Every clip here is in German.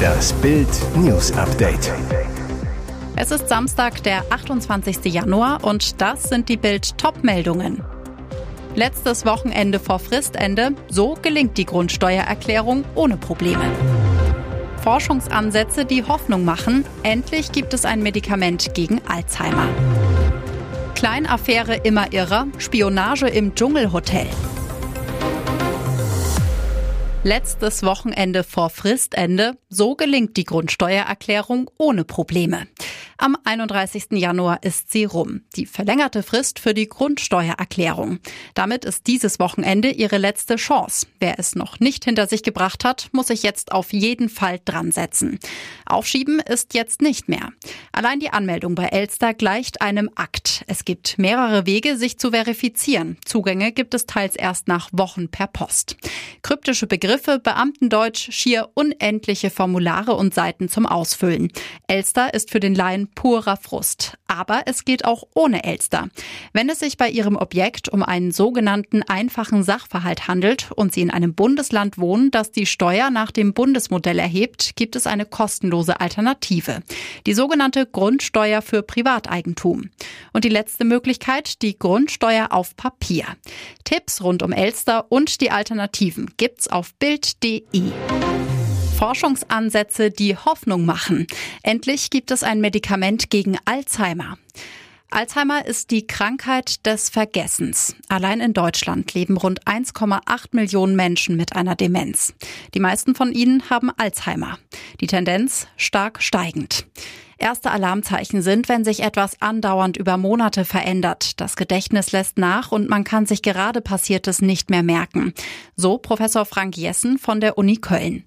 Das Bild News Update. Es ist Samstag, der 28. Januar und das sind die Bild Top-Meldungen. Letztes Wochenende vor Fristende, so gelingt die Grundsteuererklärung ohne Probleme. Forschungsansätze, die Hoffnung machen, endlich gibt es ein Medikament gegen Alzheimer. Kleinaffäre immer irrer, Spionage im Dschungelhotel. Letztes Wochenende vor Fristende, so gelingt die Grundsteuererklärung ohne Probleme. Am 31. Januar ist sie rum, die verlängerte Frist für die Grundsteuererklärung. Damit ist dieses Wochenende ihre letzte Chance. Wer es noch nicht hinter sich gebracht hat, muss sich jetzt auf jeden Fall dran setzen. Aufschieben ist jetzt nicht mehr. Allein die Anmeldung bei Elster gleicht einem Akt. Es gibt mehrere Wege, sich zu verifizieren. Zugänge gibt es teils erst nach Wochen per Post. Kryptische Begriffe, Beamtendeutsch, schier unendliche Formulare und Seiten zum Ausfüllen. Elster ist für den Laien purer Frust. Aber es geht auch ohne Elster. Wenn es sich bei Ihrem Objekt um einen sogenannten einfachen Sachverhalt handelt und Sie in einem Bundesland wohnen, das die Steuer nach dem Bundesmodell erhebt, gibt es eine kostenlose Alternative. Die sogenannte Grundsteuer für Privateigentum. Und die letzte Möglichkeit, die Grundsteuer auf Papier. Tipps rund um Elster und die Alternativen gibt's auf Bild.de. Forschungsansätze, die Hoffnung machen. Endlich gibt es ein Medikament gegen Alzheimer. Alzheimer ist die Krankheit des Vergessens. Allein in Deutschland leben rund 1,8 Millionen Menschen mit einer Demenz. Die meisten von ihnen haben Alzheimer. Die Tendenz stark steigend. Erste Alarmzeichen sind, wenn sich etwas andauernd über Monate verändert. Das Gedächtnis lässt nach und man kann sich gerade Passiertes nicht mehr merken. So Professor Frank Jessen von der Uni Köln.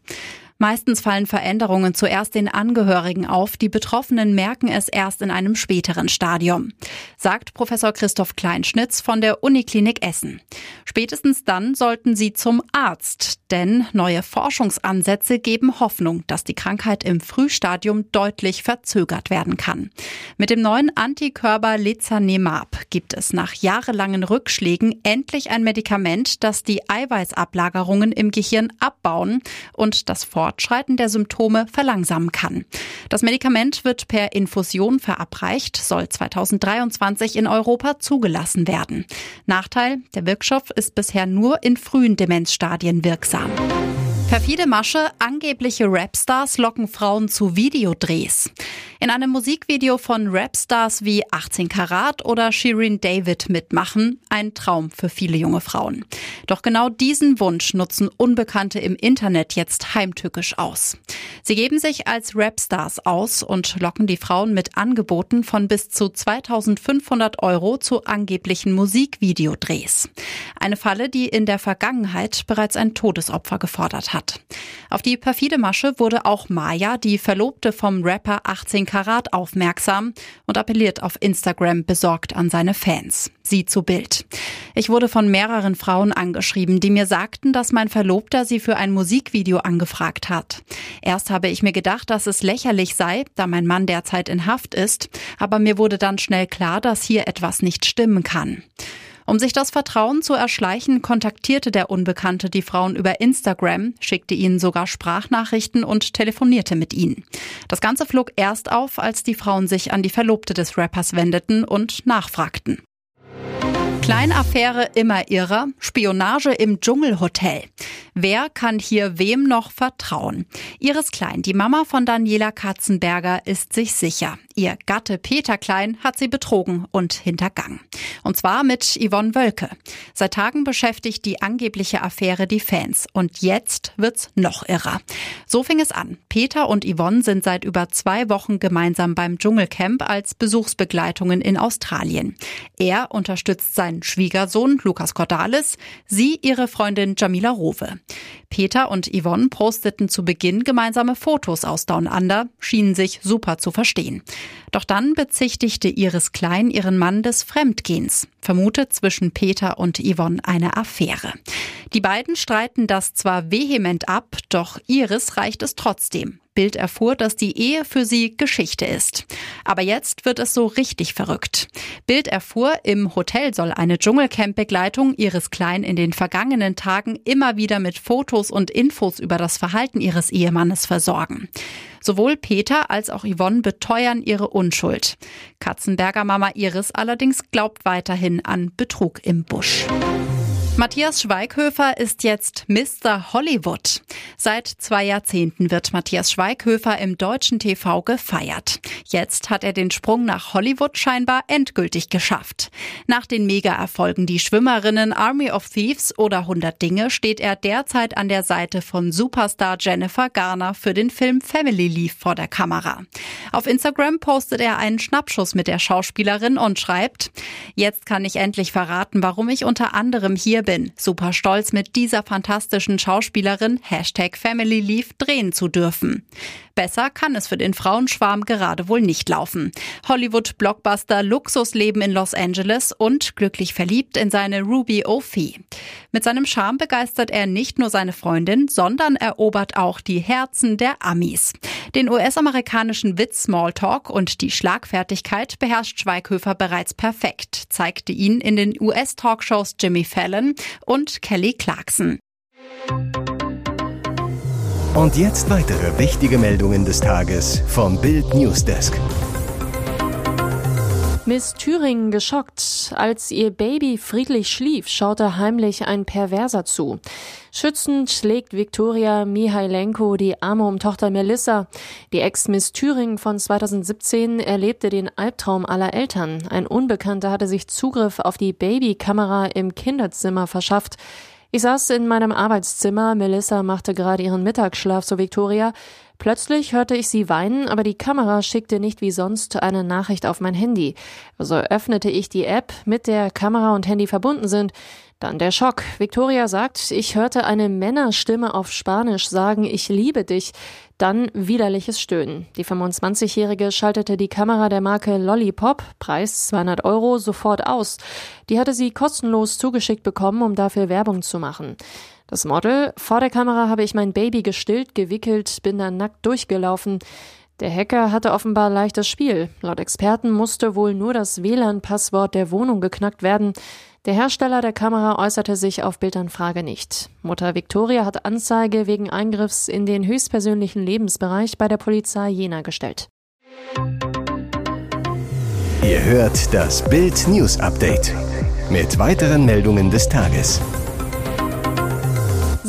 Meistens fallen Veränderungen zuerst den Angehörigen auf, die Betroffenen merken es erst in einem späteren Stadium, sagt Professor Christoph Kleinschnitz von der Uniklinik Essen. Spätestens dann sollten sie zum Arzt, denn neue Forschungsansätze geben Hoffnung, dass die Krankheit im Frühstadium deutlich verzögert werden kann. Mit dem neuen Antikörper Lezanemab gibt es nach jahrelangen Rückschlägen endlich ein Medikament, das die Eiweißablagerungen im Gehirn abbauen und das Fortschreiten der Symptome verlangsamen kann. Das Medikament wird per Infusion verabreicht, soll 2023 in Europa zugelassen werden. Nachteil, der Wirkstoff ist bisher nur in frühen Demenzstadien wirksam. Perfide Masche, angebliche Rapstars locken Frauen zu Videodrehs. In einem Musikvideo von Rapstars wie 18 Karat oder Shirin David mitmachen, ein Traum für viele junge Frauen. Doch genau diesen Wunsch nutzen Unbekannte im Internet jetzt heimtückisch aus. Sie geben sich als Rapstars aus und locken die Frauen mit Angeboten von bis zu 2500 Euro zu angeblichen Musikvideodrehs. Eine Falle, die in der Vergangenheit bereits ein Todesopfer gefordert hat. Auf die perfide Masche wurde auch Maya, die Verlobte vom Rapper 18 Karat, aufmerksam und appelliert auf Instagram besorgt an seine Fans. Sie zu Bild. Ich wurde von mehreren Frauen angeschrieben, die mir sagten, dass mein Verlobter sie für ein Musikvideo angefragt hat. Erst habe ich mir gedacht, dass es lächerlich sei, da mein Mann derzeit in Haft ist, aber mir wurde dann schnell klar, dass hier etwas nicht stimmen kann. Um sich das Vertrauen zu erschleichen, kontaktierte der Unbekannte die Frauen über Instagram, schickte ihnen sogar Sprachnachrichten und telefonierte mit ihnen. Das Ganze flog erst auf, als die Frauen sich an die Verlobte des Rappers wendeten und nachfragten. Kleinaffäre immer irrer, Spionage im Dschungelhotel. Wer kann hier wem noch vertrauen? Iris Klein, die Mama von Daniela Katzenberger, ist sich sicher. Ihr Gatte Peter Klein hat sie betrogen und hintergangen. Und zwar mit Yvonne Wölke. Seit Tagen beschäftigt die angebliche Affäre die Fans. Und jetzt wird's noch irrer. So fing es an. Peter und Yvonne sind seit über zwei Wochen gemeinsam beim Dschungelcamp als Besuchsbegleitungen in Australien. Er unterstützt seinen Schwiegersohn Lukas Cordalis, sie ihre Freundin Jamila Rowe. Peter und Yvonne posteten zu Beginn gemeinsame Fotos aus Down Under, schienen sich super zu verstehen. Doch dann bezichtigte Iris Klein ihren Mann des Fremdgehens, vermutet zwischen Peter und Yvonne eine Affäre. Die beiden streiten das zwar vehement ab, doch Iris reicht es trotzdem. Bild erfuhr, dass die Ehe für sie Geschichte ist. Aber jetzt wird es so richtig verrückt. Bild erfuhr, im Hotel soll eine Dschungelcamp-Begleitung ihres Kleinen in den vergangenen Tagen immer wieder mit Fotos und Infos über das Verhalten ihres Ehemannes versorgen. Sowohl Peter als auch Yvonne beteuern ihre Unschuld. Katzenberger Mama Iris allerdings glaubt weiterhin an Betrug im Busch. Matthias Schweighöfer ist jetzt Mr. Hollywood. Seit zwei Jahrzehnten wird Matthias Schweighöfer im deutschen TV gefeiert. Jetzt hat er den Sprung nach Hollywood scheinbar endgültig geschafft. Nach den Mega-Erfolgen Die Schwimmerinnen, Army of Thieves oder 100 Dinge steht er derzeit an der Seite von Superstar Jennifer Garner für den Film Family Leave vor der Kamera. Auf Instagram postet er einen Schnappschuss mit der Schauspielerin und schreibt, jetzt kann ich endlich verraten, warum ich unter anderem hier bin. Super stolz mit dieser fantastischen Schauspielerin Hashtag Family Leave drehen zu dürfen. Besser kann es für den Frauenschwarm gerade wohl nicht laufen. Hollywood-Blockbuster Luxusleben in Los Angeles und glücklich verliebt in seine Ruby O'Fee. Mit seinem Charme begeistert er nicht nur seine Freundin, sondern erobert auch die Herzen der Amis. Den US-amerikanischen Witz Smalltalk und die Schlagfertigkeit beherrscht Schweighöfer bereits perfekt, zeigte ihn in den US-Talkshows Jimmy Fallon und Kelly Clarkson. Und jetzt weitere wichtige Meldungen des Tages vom Bild Newsdesk. Miss Thüringen geschockt. Als ihr Baby friedlich schlief, schaute heimlich ein Perverser zu. Schützend legt Viktoria Mihailenko die Arme um Tochter Melissa. Die Ex-Miss Thüringen von 2017 erlebte den Albtraum aller Eltern. Ein Unbekannter hatte sich Zugriff auf die Babykamera im Kinderzimmer verschafft. Ich saß in meinem Arbeitszimmer. Melissa machte gerade ihren Mittagsschlaf, so Victoria. Plötzlich hörte ich sie weinen, aber die Kamera schickte nicht wie sonst eine Nachricht auf mein Handy. Also öffnete ich die App, mit der Kamera und Handy verbunden sind. Dann der Schock. Victoria sagt, ich hörte eine Männerstimme auf Spanisch sagen, ich liebe dich. Dann widerliches Stöhnen. Die 25-Jährige schaltete die Kamera der Marke Lollipop, Preis 200 Euro, sofort aus. Die hatte sie kostenlos zugeschickt bekommen, um dafür Werbung zu machen. Das Model, vor der Kamera habe ich mein Baby gestillt, gewickelt, bin dann nackt durchgelaufen. Der Hacker hatte offenbar leichtes Spiel. Laut Experten musste wohl nur das WLAN-Passwort der Wohnung geknackt werden. Der Hersteller der Kamera äußerte sich auf Bildanfrage nicht. Mutter Victoria hat Anzeige wegen Eingriffs in den höchstpersönlichen Lebensbereich bei der Polizei Jena gestellt. Ihr hört das Bild News Update mit weiteren Meldungen des Tages.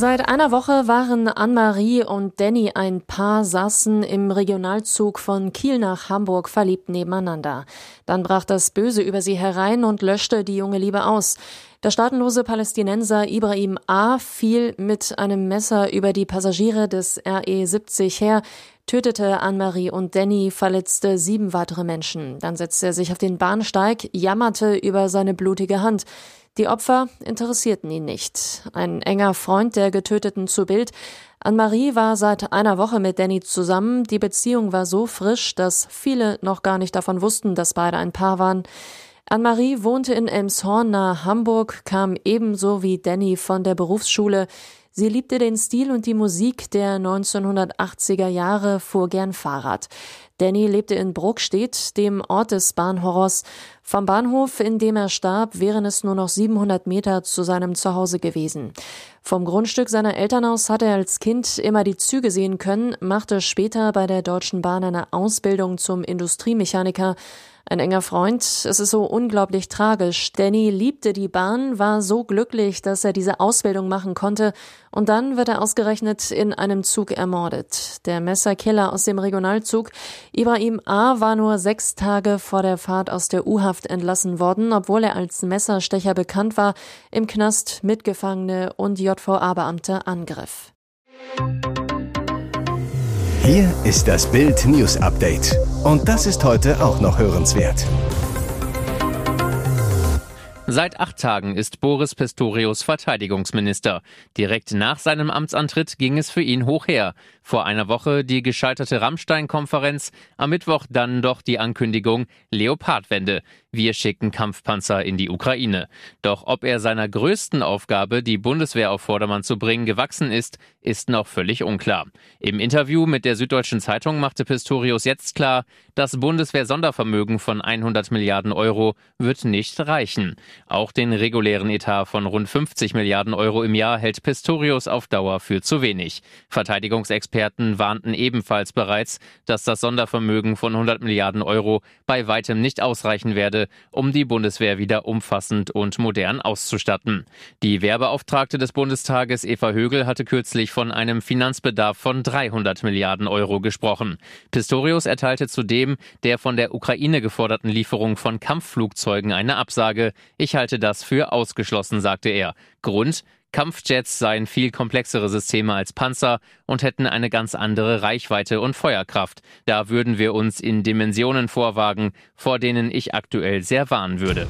Seit einer Woche waren Anne-Marie und Danny ein Paar, saßen im Regionalzug von Kiel nach Hamburg verliebt nebeneinander. Dann brach das Böse über sie herein und löschte die junge Liebe aus. Der staatenlose Palästinenser Ibrahim A. fiel mit einem Messer über die Passagiere des RE 70 her, tötete Anne-Marie und Danny, verletzte sieben weitere Menschen. Dann setzte er sich auf den Bahnsteig, jammerte über seine blutige Hand. Die Opfer interessierten ihn nicht. Ein enger Freund der Getöteten zu Bild. Anne-Marie war seit einer Woche mit Danny zusammen. Die Beziehung war so frisch, dass viele noch gar nicht davon wussten, dass beide ein Paar waren. Anne-Marie wohnte in Elmshorn nahe Hamburg, kam ebenso wie Danny von der Berufsschule. Sie liebte den Stil und die Musik der 1980er Jahre, fuhr gern Fahrrad. Danny lebte in Bruckstedt, dem Ort des Bahnhorrors. Vom Bahnhof, in dem er starb, wären es nur noch 700 Meter zu seinem Zuhause gewesen. Vom Grundstück seiner Eltern aus hatte er als Kind immer die Züge sehen können, machte später bei der Deutschen Bahn eine Ausbildung zum Industriemechaniker. Ein enger Freund, es ist so unglaublich tragisch. Danny liebte die Bahn, war so glücklich, dass er diese Ausbildung machen konnte und dann wird er ausgerechnet in einem Zug ermordet. Der Messerkiller aus dem Regionalzug, Ibrahim A., war nur sechs Tage vor der Fahrt aus der U-Haft entlassen worden, obwohl er als Messerstecher bekannt war, im Knast Mitgefangene und JVA-Beamte angriff. Hier ist das Bild News Update. Und das ist heute auch noch hörenswert. Seit acht Tagen ist Boris Pistorius Verteidigungsminister. Direkt nach seinem Amtsantritt ging es für ihn hoch her. Vor einer Woche die gescheiterte Rammstein-Konferenz, am Mittwoch dann doch die Ankündigung Leopardwende. wir schicken Kampfpanzer in die Ukraine. Doch ob er seiner größten Aufgabe, die Bundeswehr auf Vordermann zu bringen, gewachsen ist, ist noch völlig unklar. Im Interview mit der Süddeutschen Zeitung machte Pistorius jetzt klar, das Bundeswehr-Sondervermögen von 100 Milliarden Euro wird nicht reichen. Auch den regulären Etat von rund 50 Milliarden Euro im Jahr hält Pistorius auf Dauer für zu wenig. Verteidigungsexperten warnten ebenfalls bereits, dass das Sondervermögen von 100 Milliarden Euro bei weitem nicht ausreichen werde, um die Bundeswehr wieder umfassend und modern auszustatten. Die Wehrbeauftragte des Bundestages Eva Högel hatte kürzlich von einem Finanzbedarf von 300 Milliarden Euro gesprochen. Pistorius erteilte zudem der von der Ukraine geforderten Lieferung von Kampfflugzeugen eine Absage. Ich halte das für ausgeschlossen, sagte er. Grund Kampfjets seien viel komplexere Systeme als Panzer und hätten eine ganz andere Reichweite und Feuerkraft. Da würden wir uns in Dimensionen vorwagen, vor denen ich aktuell sehr warnen würde.